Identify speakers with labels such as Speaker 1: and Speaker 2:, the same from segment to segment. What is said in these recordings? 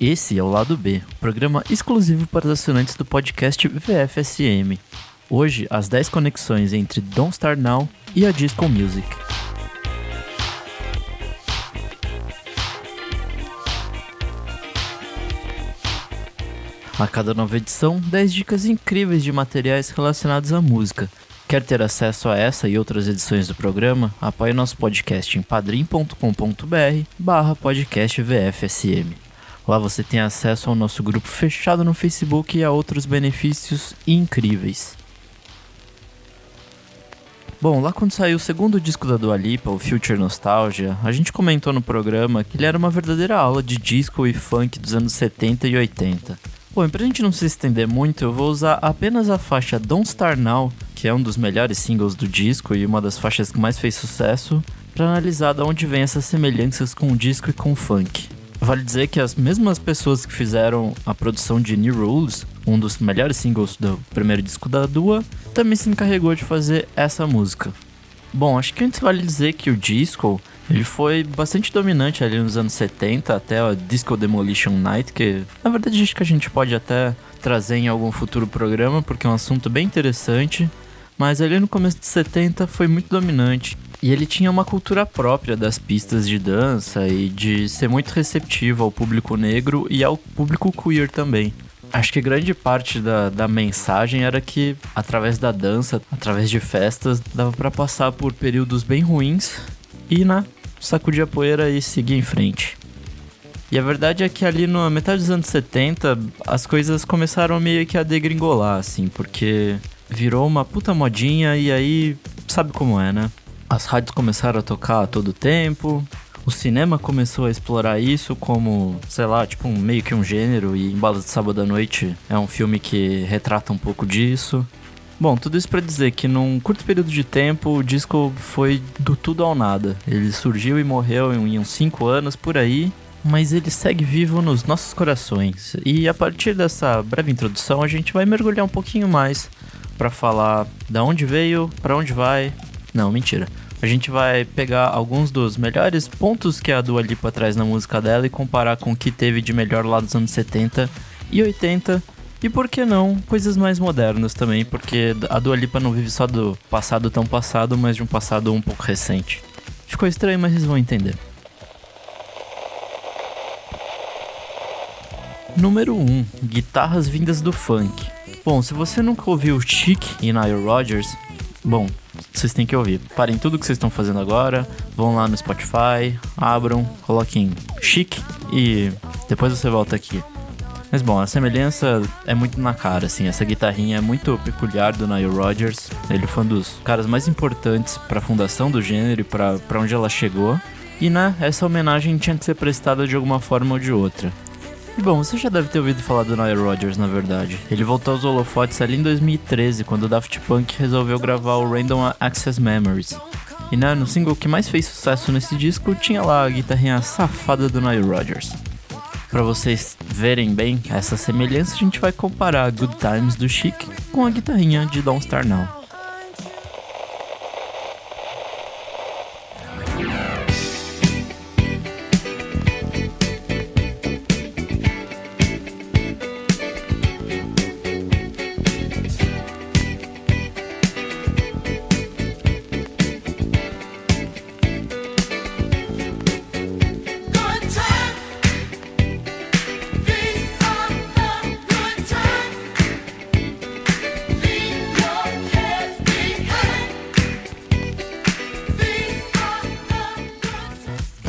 Speaker 1: Esse é o Lado B, programa exclusivo para os assinantes do podcast VFSM. Hoje, as 10 conexões entre Don't Start Now e a Disco Music. A cada nova edição, 10 dicas incríveis de materiais relacionados à música. Quer ter acesso a essa e outras edições do programa? Apoie nosso podcast em padrim.com.br barra podcast VFSM. Lá você tem acesso ao nosso grupo fechado no Facebook e a outros benefícios incríveis. Bom, lá quando saiu o segundo disco da Dua Lipa, o Future Nostalgia, a gente comentou no programa que ele era uma verdadeira aula de disco e funk dos anos 70 e 80. Bom, e pra gente não se estender muito, eu vou usar apenas a faixa Don't Start Now, que é um dos melhores singles do disco e uma das faixas que mais fez sucesso, para analisar de onde vem essas semelhanças com o disco e com o funk. Vale dizer que as mesmas pessoas que fizeram a produção de New Rules, um dos melhores singles do primeiro disco da Dua, também se encarregou de fazer essa música. Bom, acho que antes vale dizer que o disco ele foi bastante dominante ali nos anos 70 até a Disco Demolition Night, que na verdade acho que a gente pode até trazer em algum futuro programa, porque é um assunto bem interessante. Mas ali no começo de 70 foi muito dominante. E ele tinha uma cultura própria das pistas de dança e de ser muito receptivo ao público negro e ao público queer também. Acho que grande parte da, da mensagem era que, através da dança, através de festas, dava para passar por períodos bem ruins e, né, sacudir a poeira e seguir em frente. E a verdade é que ali na metade dos anos 70, as coisas começaram meio que a degringolar, assim, porque virou uma puta modinha e aí sabe como é, né? As rádios começaram a tocar a todo tempo. O cinema começou a explorar isso como, sei lá, tipo um, meio que um gênero e Embalo de Sábado à Noite é um filme que retrata um pouco disso. Bom, tudo isso para dizer que num curto período de tempo o disco foi do tudo ao nada. Ele surgiu e morreu em uns 5 anos por aí, mas ele segue vivo nos nossos corações. E a partir dessa breve introdução a gente vai mergulhar um pouquinho mais para falar da onde veio, para onde vai. Não, mentira. A gente vai pegar alguns dos melhores pontos que a Dua Lipa traz na música dela e comparar com o que teve de melhor lá dos anos 70 e 80. E por que não, coisas mais modernas também, porque a Dua Lipa não vive só do passado tão passado, mas de um passado um pouco recente. Ficou estranho, mas vocês vão entender. Número 1. Guitarras vindas do funk. Bom, se você nunca ouviu Chic e Nile Rodgers, bom, vocês têm que ouvir. Parem tudo que vocês estão fazendo agora, vão lá no Spotify, abram, coloquem Chic e depois você volta aqui. Mas bom, a semelhança é muito na cara, assim. Essa guitarrinha é muito peculiar do Nile Rodgers. Ele foi um dos caras mais importantes para a fundação do gênero e para onde ela chegou. E né, essa homenagem tinha que ser prestada de alguma forma ou de outra. E bom, você já deve ter ouvido falar do Nile Rodgers, na verdade. Ele voltou aos holofotes ali em 2013, quando o Daft Punk resolveu gravar o Random Access Memories. E né, no single que mais fez sucesso nesse disco, tinha lá a guitarrinha safada do Nile Rodgers. Para vocês verem bem essa semelhança, a gente vai comparar Good Times do Chic com a guitarrinha de Don't Star Now.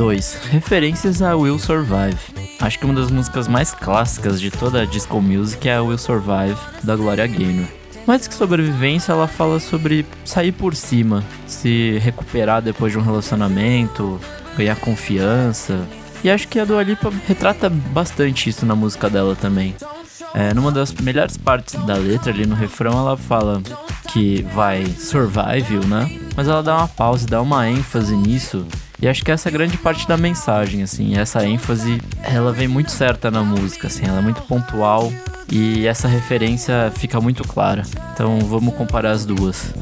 Speaker 1: 2. Referências a Will Survive. Acho que uma das músicas mais clássicas de toda a disco music é a Will Survive, da Gloria Gaynor. Mais que sobrevivência, ela fala sobre sair por cima, se recuperar depois de um relacionamento, ganhar confiança. E acho que a Dua Lipa retrata bastante isso na música dela também. É, numa das melhores partes da letra, ali no refrão, ela fala que vai survive, né? Mas ela dá uma pausa dá uma ênfase nisso e acho que essa é a grande parte da mensagem, assim, essa ênfase, ela vem muito certa na música, assim, ela é muito pontual e essa referência fica muito clara. Então vamos comparar as duas.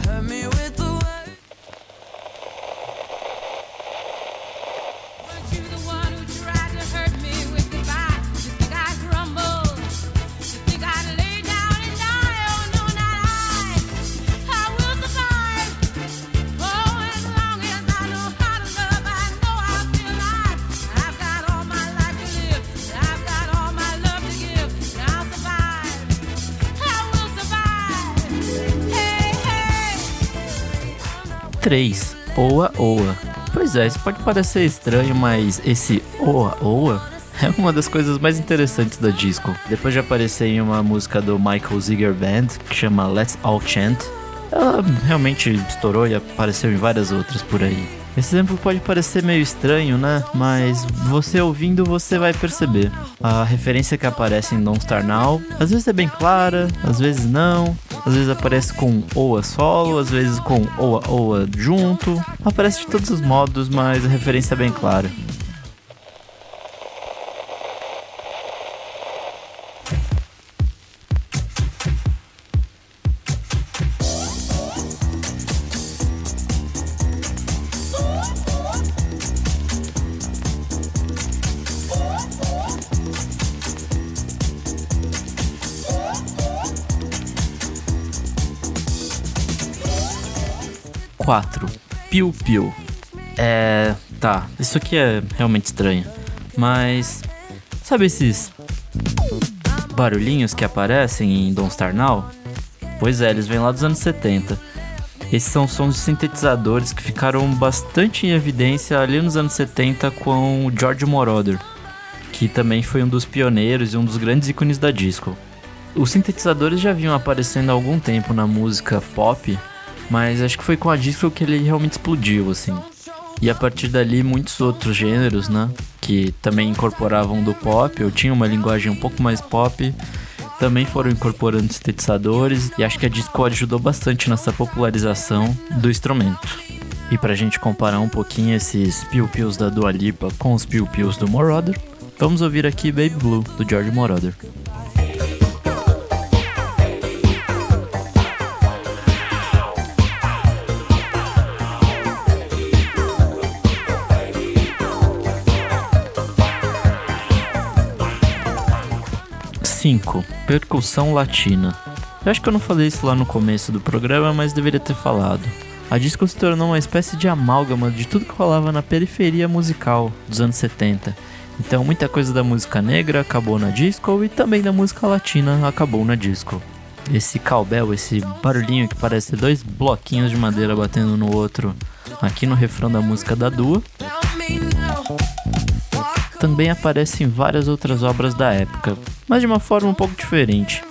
Speaker 1: 3. Oa Oa. Pois é, isso pode parecer estranho, mas esse Oa Oa é uma das coisas mais interessantes da disco. Depois de aparecer em uma música do Michael Ziegler Band, que chama Let's All Chant, ela realmente estourou e apareceu em várias outras por aí. Esse exemplo pode parecer meio estranho, né? Mas você ouvindo você vai perceber. A referência que aparece em Don't Star Now, às vezes é bem clara, às vezes não. Às vezes aparece com Oa solo, às vezes com Oa Oa junto. Aparece de todos os modos, mas a referência é bem clara. 4. Piu Piu. É. Tá, isso aqui é realmente estranho. Mas. Sabe esses. barulhinhos que aparecem em Don't Star Now? Pois é, eles vêm lá dos anos 70. Esses são sons de sintetizadores que ficaram bastante em evidência ali nos anos 70 com o George Moroder, que também foi um dos pioneiros e um dos grandes ícones da disco. Os sintetizadores já vinham aparecendo há algum tempo na música pop, mas acho que foi com a disco que ele realmente explodiu, assim. E a partir dali, muitos outros gêneros, né? Que também incorporavam do pop, ou tinham uma linguagem um pouco mais pop, também foram incorporando sintetizadores. E acho que a disco ajudou bastante nessa popularização do instrumento. E pra gente comparar um pouquinho esses piu-pius da Dua Lipa com os piu-pius do Moroder, vamos ouvir aqui Baby Blue, do George Moroder. 5. Percussão latina. Eu acho que eu não falei isso lá no começo do programa, mas deveria ter falado. A disco se tornou uma espécie de amálgama de tudo que rolava na periferia musical dos anos 70. Então muita coisa da música negra acabou na disco e também da música latina acabou na disco. Esse cowbell, esse barulhinho que parece dois bloquinhos de madeira batendo no outro aqui no refrão da música da Dua também aparece em várias outras obras da época, mas de uma forma um pouco diferente.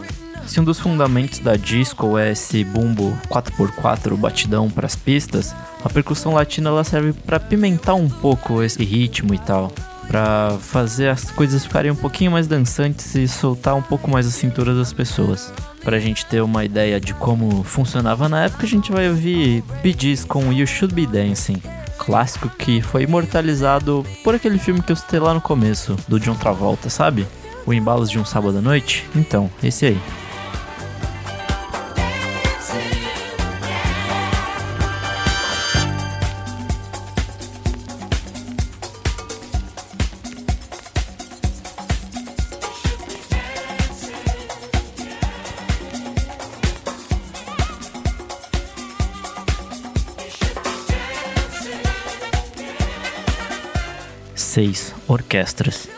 Speaker 1: Se um dos fundamentos da disco é esse bumbo 4x4 batidão para as pistas, a percussão latina ela serve para pimentar um pouco esse ritmo e tal, para fazer as coisas ficarem um pouquinho mais dançantes e soltar um pouco mais a cintura das pessoas. Para a gente ter uma ideia de como funcionava na época, a gente vai ouvir Bee Gees com You Should Be Dancing clássico que foi imortalizado por aquele filme que eu citei lá no começo, do John Travolta, sabe? O Embalos de um Sábado à Noite? Então, esse aí. 6. Orquestras.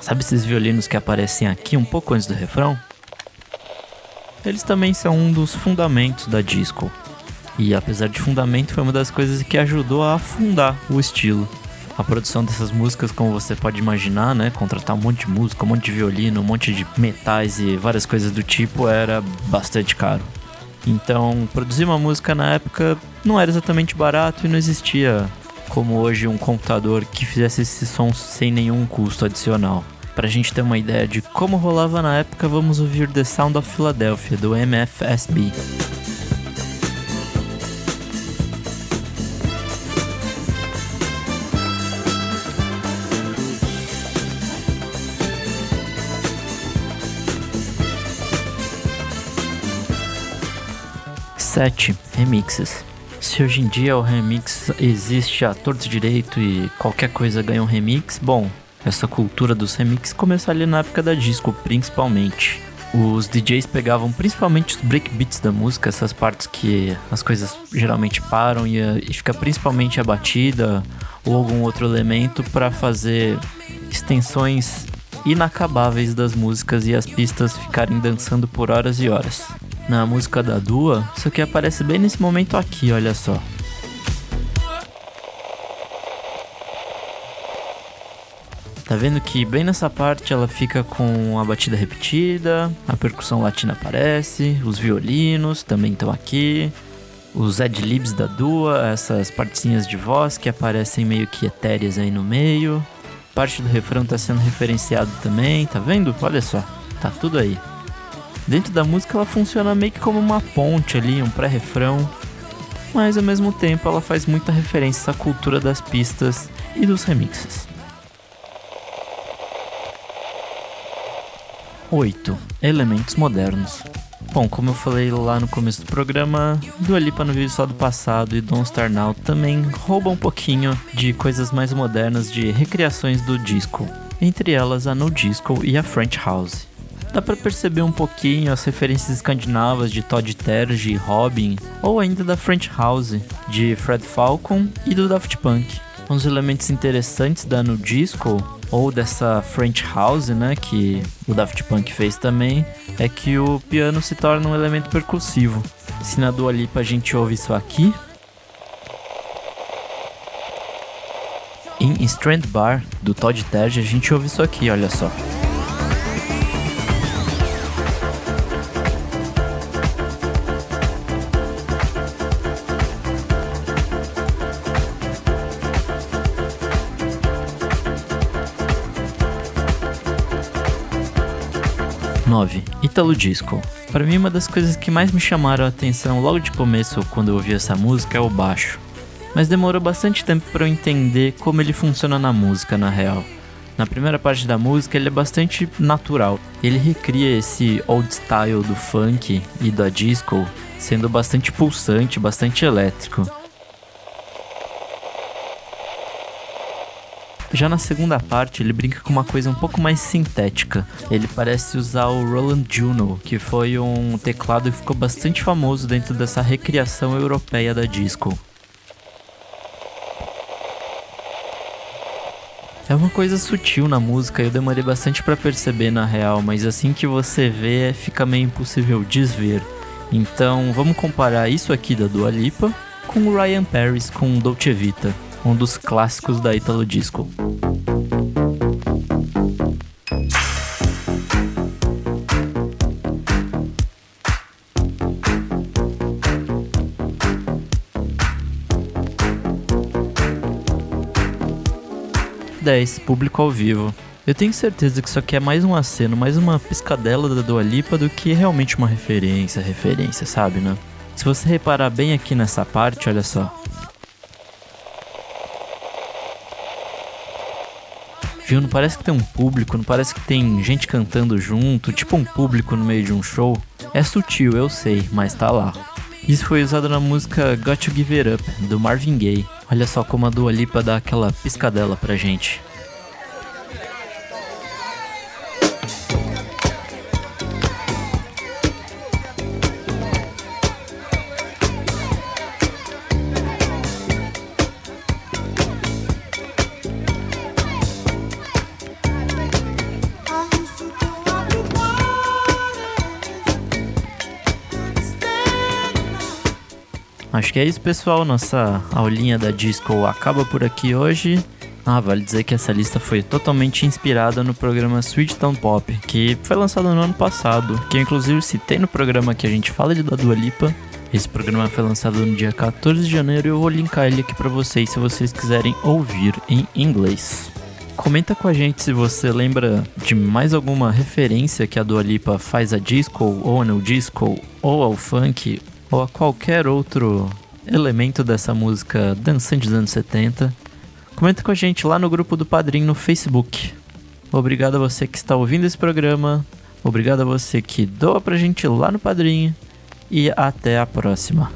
Speaker 1: Sabe esses violinos que aparecem aqui um pouco antes do refrão? Eles também são um dos fundamentos da disco. E apesar de fundamento, foi uma das coisas que ajudou a afundar o estilo. A produção dessas músicas, como você pode imaginar, né, contratar um monte de música, um monte de violino, um monte de metais e várias coisas do tipo era bastante caro. Então, produzir uma música na época não era exatamente barato e não existia como hoje um computador que fizesse esse som sem nenhum custo adicional. Pra gente ter uma ideia de como rolava na época, vamos ouvir The Sound of Philadelphia do MFSB. Sete remixes. Se hoje em dia o remix existe a torto direito e qualquer coisa ganha um remix, bom, essa cultura dos remixes começou ali na época da disco, principalmente. Os DJs pegavam principalmente os breakbeats da música, essas partes que as coisas geralmente param e, e fica principalmente a batida ou algum outro elemento para fazer extensões inacabáveis das músicas e as pistas ficarem dançando por horas e horas na música da Dua, só que aparece bem nesse momento aqui, olha só. Tá vendo que bem nessa parte ela fica com a batida repetida, a percussão latina aparece, os violinos também estão aqui, os adlibs da Dua, essas partezinhas de voz que aparecem meio que etéreas aí no meio. Parte do refrão tá sendo referenciado também, tá vendo? Olha só, tá tudo aí. Dentro da música ela funciona meio que como uma ponte ali, um pré-refrão, mas ao mesmo tempo ela faz muita referência à cultura das pistas e dos remixes. 8. Elementos modernos. Bom, como eu falei lá no começo do programa, Dua Lipa no vídeo só do passado e Don't Star Now também roubam um pouquinho de coisas mais modernas de recriações do disco, entre elas a No Disco e a French House. Dá para perceber um pouquinho as referências escandinavas de Todd Terje e Robin, ou ainda da French House, de Fred Falcon e do Daft Punk. Dos elementos interessantes da No Disco ou dessa French House, né, que o Daft Punk fez também, é que o piano se torna um elemento percussivo. Se na Dua Lipa a gente ouve isso aqui, em Strand Bar do Todd Terje a gente ouve isso aqui, olha só. 9. Italo Disco. Para mim, uma das coisas que mais me chamaram a atenção logo de começo quando eu ouvi essa música é o baixo. Mas demorou bastante tempo para eu entender como ele funciona na música, na real. Na primeira parte da música, ele é bastante natural. Ele recria esse old style do funk e da disco, sendo bastante pulsante, bastante elétrico. Já na segunda parte, ele brinca com uma coisa um pouco mais sintética. Ele parece usar o Roland Juno, que foi um teclado que ficou bastante famoso dentro dessa recriação europeia da disco. É uma coisa sutil na música, eu demorei bastante para perceber na real, mas assim que você vê, fica meio impossível desver. Então, vamos comparar isso aqui da Dua Lipa com o Ryan Paris com Dolce Vita um dos clássicos da Italo Disco. Público ao vivo. Eu tenho certeza que isso aqui é mais um aceno, mais uma piscadela da Dua Lipa do que realmente uma referência, referência, sabe, né? Se você reparar bem aqui nessa parte, olha só. Viu? Não parece que tem um público, não parece que tem gente cantando junto, tipo um público no meio de um show. É sutil, eu sei, mas tá lá. Isso foi usado na música Got to Give It Up, do Marvin Gaye. Olha só como a Dua Lipa dá aquela piscadela pra gente. Acho que é isso, pessoal. Nossa aulinha da disco acaba por aqui hoje. Ah, vale dizer que essa lista foi totalmente inspirada no programa Sweet Town Pop, que foi lançado no ano passado, que eu inclusive citei no programa que a gente fala de da Dua Lipa. Esse programa foi lançado no dia 14 de janeiro e eu vou linkar ele aqui para vocês se vocês quiserem ouvir em inglês. Comenta com a gente se você lembra de mais alguma referência que a Dua Lipa faz a disco, ou no disco, ou ao funk, ou a qualquer outro elemento dessa música dançante dos anos 70. Comenta com a gente lá no grupo do Padrim no Facebook. Obrigado a você que está ouvindo esse programa. Obrigado a você que doa pra gente lá no Padrim. E até a próxima.